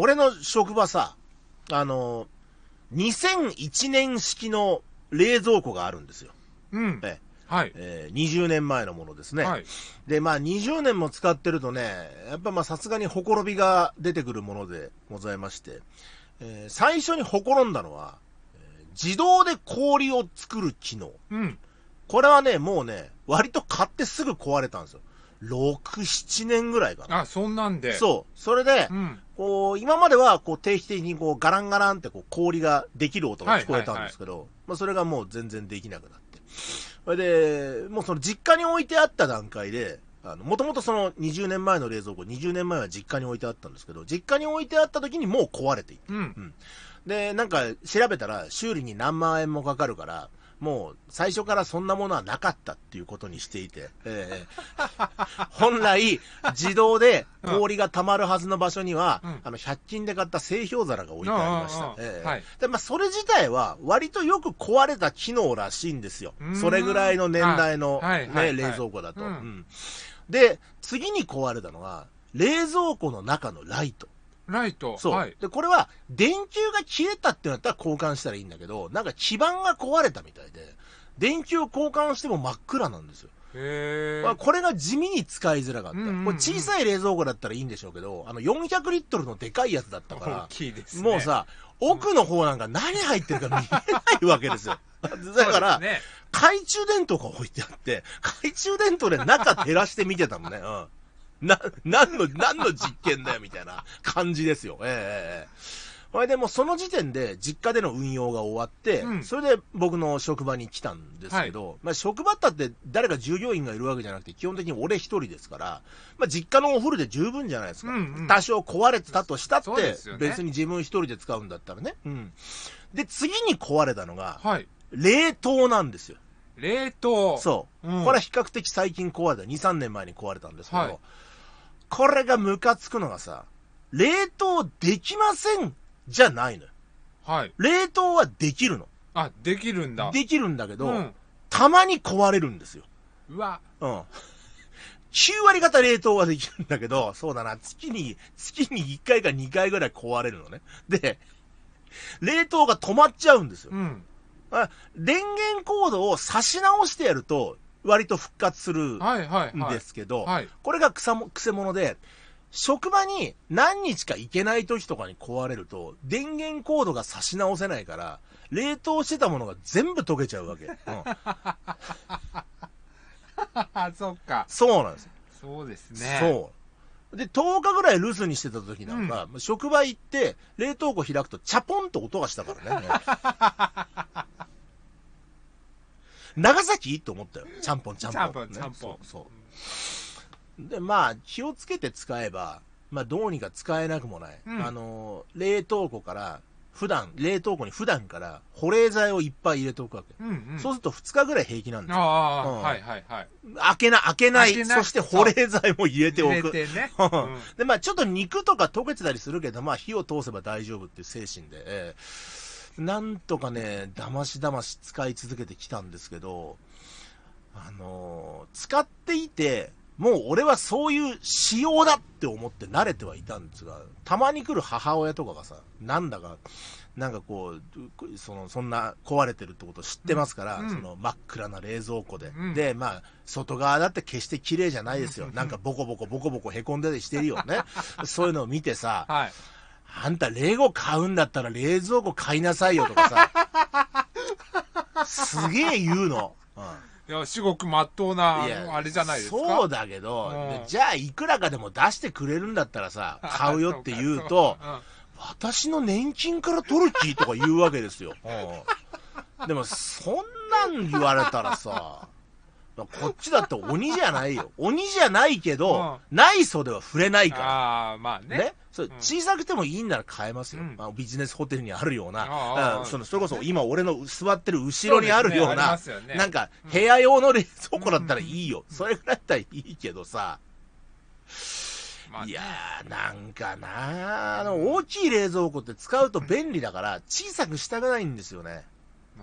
俺の職場さ、あの、2001年式の冷蔵庫があるんですよ。うん。えはい。えー20年前のものですね。はい。で、まあ20年も使ってるとね、やっぱまあさすがにほころびが出てくるものでございまして、えー最初にほころんだのは、えー自動で氷を作る機能。うん。これはね、もうね、割と買ってすぐ壊れたんですよ。6、7年ぐらいかな。あ、そんなんで。そう。それで、うん。こう、今まではこう定期的にこうガランガランってこう氷ができる音が聞こえたんですけど、まあそれがもう全然できなくなって。それで、もうその実家に置いてあった段階で、あの、もともとその20年前の冷蔵庫、20年前は実家に置いてあったんですけど、実家に置いてあった時にもう壊れていて。うん。で、なんか調べたら修理に何万円もかかるから、もう最初からそんなものはなかったっていうことにしていて、ええ。本来自動で氷が溜まるはずの場所には、うん。あの100均で買った製氷皿が置いてありました。ええ。はい。で、まあそれ自体は割とよく壊れた機能らしいんですよ。それぐらいの年代の、ね、冷蔵庫だと、うん。うん。で、次に壊れたのが、冷蔵庫の中のライト。ライト。そう。はい。で、これは、電球が消えたってなったら交換したらいいんだけど、なんか基板が壊れたみたいで、電球を交換しても真っ暗なんですよ。へー。まあこれが地味に使いづらかった。うんうんうんこれ小さい冷蔵庫だったらいいんでしょうけど、あの400リットルのでかいやつだったか大ら、きいですね。もうさ、奥の方なんか何入ってるか見えないわけですよ。だから、ね懐中電灯が置いてあって、懐中電灯で中照らして見てたのね。うん。な、何の、何の実験だよ、みたいな感じですよ。ええええそれでもうその時点で実家での運用が終わって、うんそれで僕の職場に来たんですけど、まあ職場ったって誰か従業員がいるわけじゃなくて、基本的に俺一人ですから、まあ実家のお風呂で十分じゃないですか。うんうん多少壊れてたとしたって別に自分一人で使うんだったらね。うん。で、次に壊れたのが、はい。冷凍なんですよ。冷凍。そう。うんこれは比較的最近壊れた。2、3年前に壊れたんですけど、はいこれがムカつくのがさ、冷凍できませんじゃないのよ。はい。冷凍はできるの。あ、できるんだ。できるんだけど、うん。たまに壊れるんですよ。うわ。うん。9割方冷凍はできるんだけど、そうだな、月に、月に1回か2回ぐらい壊れるのね。で、冷凍が止まっちゃうんですよう。ん。あ電源コードを差し直してやると、割と復活するんはい。ですけど、はい。これがくさも、くせ者で、職場に何日か行けない時とかに壊れると、電源コードが差し直せないから、冷凍してたものが全部溶けちゃうわけ。うん、あ、そっか。そうなんですよ。そうですね。そう。で、10日ぐらい留守にしてた時なんか、職場行って、冷凍庫開くと、チャポンと音がしたからね。長崎？と思ったよ。ちゃんぽん、ちゃんぽん。ちゃんぽんちゃんぽんそう。で、まあ、気をつけて使えば、まあ、どうにか使えなくもない。うんあの、冷凍庫から、普段、冷凍庫に普段から保冷剤をいっぱい入れておくわけ。うんうん。そうすると2日ぐらい平気なんですよ。ああ、うんはいはいはい。開けな、開けない。開けないそして保冷剤も入れてお入く。れてね。で、まあちょっと肉とか溶けてたりするけど、まあ火を通せば大丈夫っていう精神で、ええなんとかね、だましだまし使い続けてきたんですけど、あのー使っていて、もう俺はそういう仕様だって思って慣れてはいたんですが、たまに来る母親とかがさ、なんだか、なんかこう、その、そんな壊れてるってことを知ってますから、うんその真っ暗な冷蔵庫で。うんで、まあ、外側だって決して綺麗じゃないですよ。なんかボコボコボコボコ凹んでしてるよね。そういうのを見てさ、はい。あんたレゴ買うんだったら冷蔵庫買いなさいよとかさ、すげえ言うの。うんいや、至極まっとうな、いやあれじゃないですか？そうだけど、うんじゃあいくらかでも出してくれるんだったらさ、買うよって言うと、うん私の年金から取る気とか言うわけですよ。うんでも、そんなん言われたらさ、こっちだって鬼じゃないよ。鬼じゃないけど、ない袖は触れないから。ああ、まあね。ね、そううん。小さくてもいいんなら買えますよ、うん。まあ、ビジネスホテルにあるような、あああそのそれこそ今、俺の座ってる後ろにあるようそな、ですねね。なんか部屋用の冷蔵庫だったらいいよ、それぐらいだったらいいけどさ、まあね。いやー、なんかなー。あの、大きい冷蔵庫って使うと便利だから、小さくしたくないんですよね。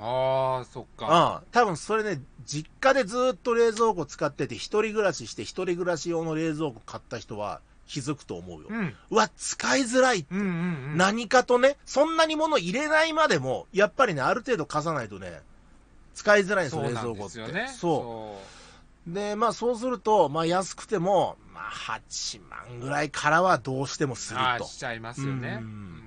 ああ、そっか。うん。多分それね、実家でずっと冷蔵庫使ってて、一人暮らしして一人暮らし用の冷蔵庫買った人は、気づくと思うよ。うん。うわ、使いづらい。うんうんうん。何かとね、そんなに物入れないまでも、やっぱりね、ある程度貸さないとね、使いづらいんですよ、冷蔵庫って。ですよね。そう。で、まあそうすると、まあ安くても、まあ8万ぐらいからはどうしてもするとああ、。しちゃいますよね。うん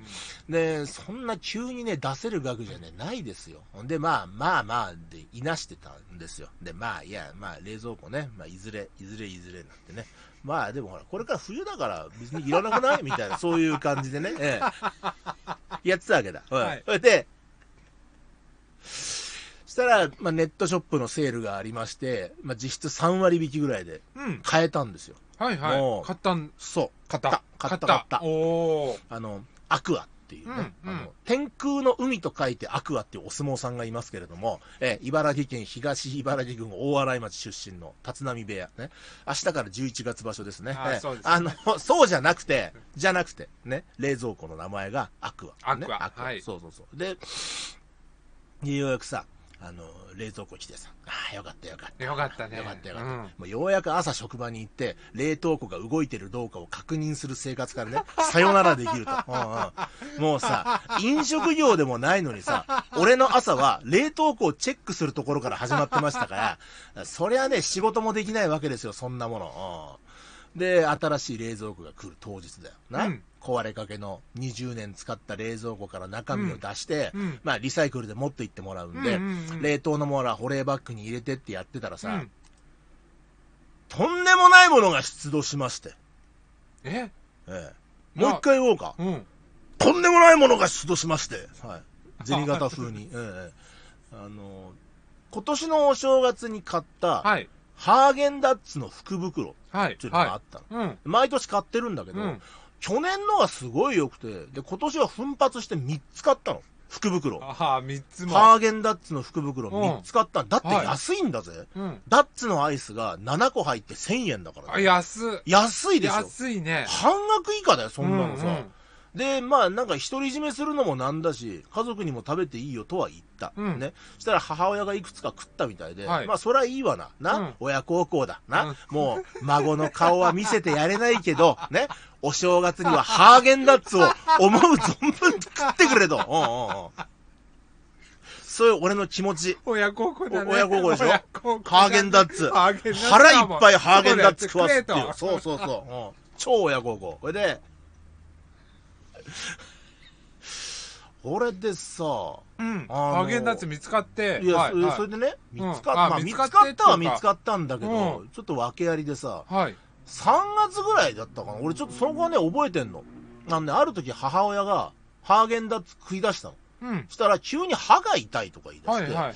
うんで、そんな急にね、出せる額じゃね、ないですよ。ほんで、まあまあまあ、で、いなしてたんですよ。で、まあ、いや、まあ、冷蔵庫ね、まあ、いずれ、いずれ、いずれなんてね。まあ、でもほら、これから冬だから、別にいらなくない？みたいな、そういう感じでね、ええ、やってたわけだ。はいそれで、したら、まあ、ネットショップのセールがありまして、まあ、実質3割引きぐらいでうん。買えたんですよ。はいもうはい。買ったん、そう。買った。買った、買った。おー。あの、アクアっていうね、うんうん。あの、天空の海と書いてアクアっていうお相撲さんがいますけれども、えー茨城県東茨城郡大洗町出身の立浪部屋ね、明日から11月場所ですね。えーあの、そうじゃなくて、じゃなくて、ね、冷蔵庫の名前がアクア。ね、アクアはい。そうそうそう。で、でようやくさ、あの、冷蔵庫来てさ、ああ、よかったよかった。よかったねよかったよかった。うんもうようやく朝職場に行って、冷凍庫が動いてるどうかを確認する生活からね、さよならできると。うんうんもうさ、飲食業でもないのにさ、俺の朝は冷凍庫をチェックするところから始まってましたから、そりゃね、仕事もできないわけですよ、そんなもの。うんで、新しい冷蔵庫が来る当日だよ。な、うん壊れかけの20年使った冷蔵庫から中身を出して、うんうんまあ、リサイクルで持って行ってもらうんで、うんうんうん冷凍のものは保冷バッグに入れてってやってたらさ、うんとんでもないものが出土しまして。え？ええ、もう一回言おうか。うん。とんでもないものが出土しまして。はい。銭形風に。ええあの、今年のお正月に買った、はい。ハーゲンダッツの福袋はい。っていうのがあはったの。い。うん。毎年買ってるんだけど、うん。去年のはすごい良くて、で、今年は奮発して3つ買ったの。福袋。ああ、三つも。ハーゲンダッツの福袋うん3つ買ったの。だってはい安いんだぜ。うん。ダッツのアイスが7個入って1000円だからあ、ね。安い。安いでしょ。安いね。半額以下だよ、そんなのさ。うんうんで、まあ、なんか独り占めするのもなんだし、家族にも食べていいよとは言った。うんね。したら母親がいくつか食ったみたいで、はいまあ、そりゃいいわな。な、うん親孝行だ。な、うんもう、孫の顔は見せてやれないけど、ね。お正月にはハーゲンダッツを思う存分食ってくれと。うんうんうんそういう俺の気持ち。親孝行だね。お親孝行でしょ？ねハーゲンダッツ。腹いっぱいハーゲンダッツ食わすっていう。そそうそうそう。うん超親孝行。これで、俺でさ、うん。あのハーゲンダッツ見つかって。いや、はいはいそれでね、見つかっうんあまあ、見つかったは見つかったんだけど、うちょっと訳ありでさ、はい。3月ぐらいだったかな？俺ちょっとその子はね、覚えてんの。なんで、ある時母親が、ハーゲンダッツ食い出したの。うん。したら、急に歯が痛いとか言い出して、はいはいは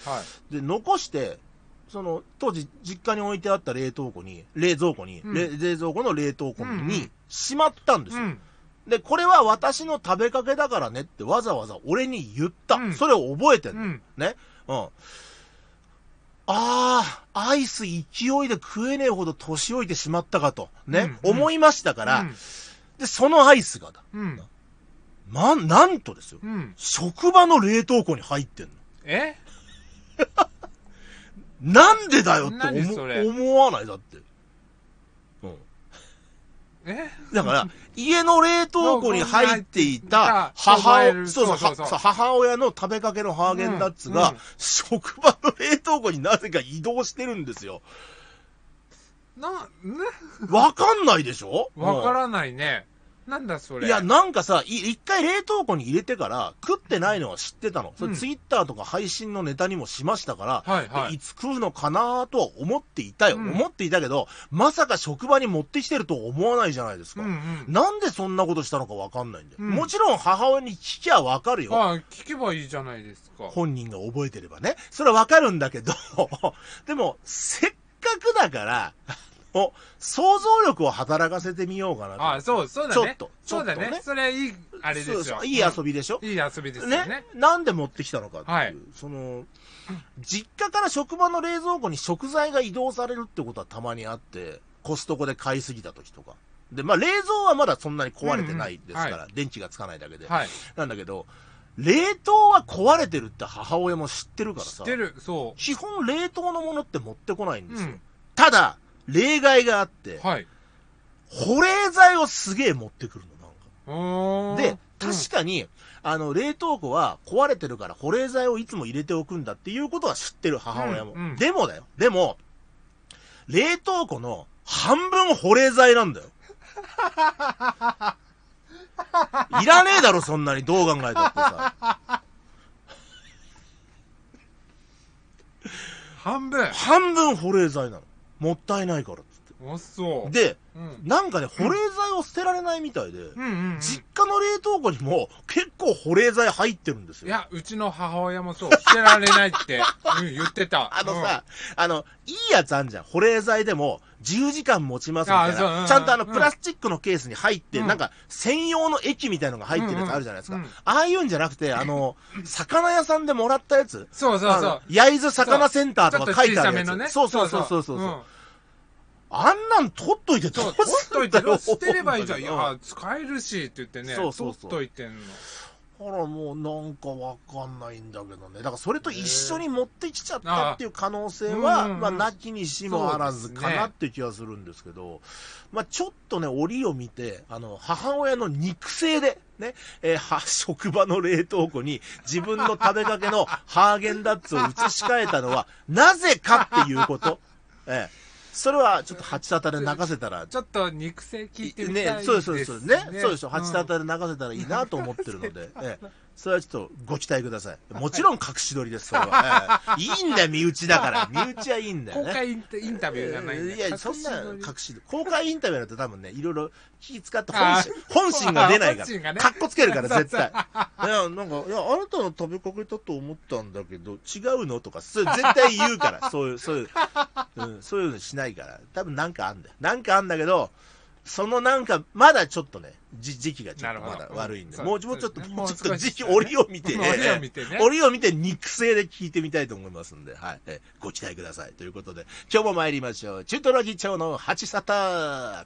い。で、残して、その、当時、実家に置いてあった冷凍庫に、冷蔵庫に、うんれ冷蔵庫の冷凍庫に、しまったんですよ。うん。で、これは私の食べかけだからねってわざわざ俺に言った。うんそれを覚えてんの。うん。ね。うん。ああ、アイス勢いで食えねえほど年老いてしまったかと。ね。うんうん思いましたから、うんで、そのアイスがだ。うん。ま、なんとですよ。うん。職場の冷凍庫に入ってんの。え？なんでだよって思思わない？だって。だから、家の冷凍庫に入っていた母親、そうそうそう母親の食べかけのハーゲンダッツが職場の冷凍庫になぜか移動してるんですよ。な、ね。わかんないでしょ？わからないね。なんだそれ。いや、なんかさ、い一回冷凍庫に入れてから食ってないのは知ってたの。それうんツイッターとか配信のネタにもしましたから、はいはいいつ食うのかなとは思っていたよ、うん思っていたけど、まさか職場に持ってきてると思わないじゃないですか。うんうん。なんでそんなことしたのかわかんないんだよ。うんもちろん母親に聞きゃわかるよ。ああ、聞けばいいじゃないですか。本人が覚えてればね。それはわかるんだけど、でも、せっかくだから、お想像力を働かせてみようかなと。ああ、そう、そうだね。ちょっとそうだちょっとねね。それいい、あれですよ。いい遊びでしょ、うんいい遊びですよねね？なんで持ってきたのかっていう、はいその、実家から職場の冷蔵庫に食材が移動されるってことはたまにあって、コストコで買いすぎた時とか。で、まあ冷蔵はまだそんなに壊れてないですから、うんうんは電池がつかないだけで。はい。なんだけど、冷凍は壊れてるって母親も知ってるからさ知っ、てる、そ基本冷凍のものって持ってこないんう。ですよ。うん。ただ、例外があって、はい。保冷剤をすげえ持ってくるの、なんか。で、確かに、あの、冷凍庫は壊れてるから保冷剤をいつも入れておくんだっていうことは知ってる、母親も。うんうんでもだよ。でも、冷凍庫の半分保冷剤なんだよ。いらねえだろ、そんなに。どう考えたってさ。半分。半分保冷剤なの。もったいないからっつっあ、そて。う。で、うん。なんかね、保冷剤を捨てられないみたいで、うんうんうん。実家の冷凍庫にも結構保冷剤入ってるんですよ。いや、うちの母親もそう。捨てられないって、うん、言ってた。あのさ、あの、いいやつあんじゃん。保冷剤でも、10時間持ちますみたいな。あそううんうんちゃんとあの、うんプラスチックのケースに入って、うんなんか、専用の液みたいのが入ってるやつあるじゃないですか。うんうんああいうんじゃなくて、あの、魚屋さんでもらったやつ。そうそうそう。焼津魚センターちょっととか書いてあるやつ。のね。そうそうそうそうそう。んあんなん取っといてどそう取っといて、よ捨てればいいじゃん。いうんや、使えるしって言ってね、そうそうそう取っといてんの。ほら、もうなんかわかんないんだけどね。だからそれと一緒に持ってきちゃったっていう可能性は、まあ、なきにしもあらずかなって気がするんですけど、まあ、ちょっとね、折を見て、あの、母親の肉声で、ね、えーは、職場の冷凍庫に自分の食べかけのハーゲンダッツを移し替えたのは、なぜかっていうこと。ええ。それはちょっと八沙汰で流せたら、ちょっと肉声聞いてみたいですね。ね、そうです、そうです。そうね。そうでしょ。八沙汰で流せたらいいなと思ってるので、ええ。それはちょっとご期待ください。もちろん隠し撮りです、それは。ええいいんだよ、身内だから。身内はいいんだよね。公開インタビューじゃないんだいや、そんな隠し公開インタビューだと多分ね、いろいろ気使って本心、本心が出ないから。ねかっこつけるから、絶対。いや、なんか、いや、あなたの食べかけたと思ったんだけど、違うの？とか、それ絶対言うから、そういう、そういう、うん、そういうのしないから。多分なんかあんだよ。なんかあんだけど、そのなんか、まだちょっとね、じ時期がちょっとまだ悪いんで、もうちょっと、もうちょっと時期、折を見て、折を見てね。折を見て肉声で聞いてみたいと思いますんで、はい。えご期待ください。ということで、今日も参りましょう。中トロ議長の八沙汰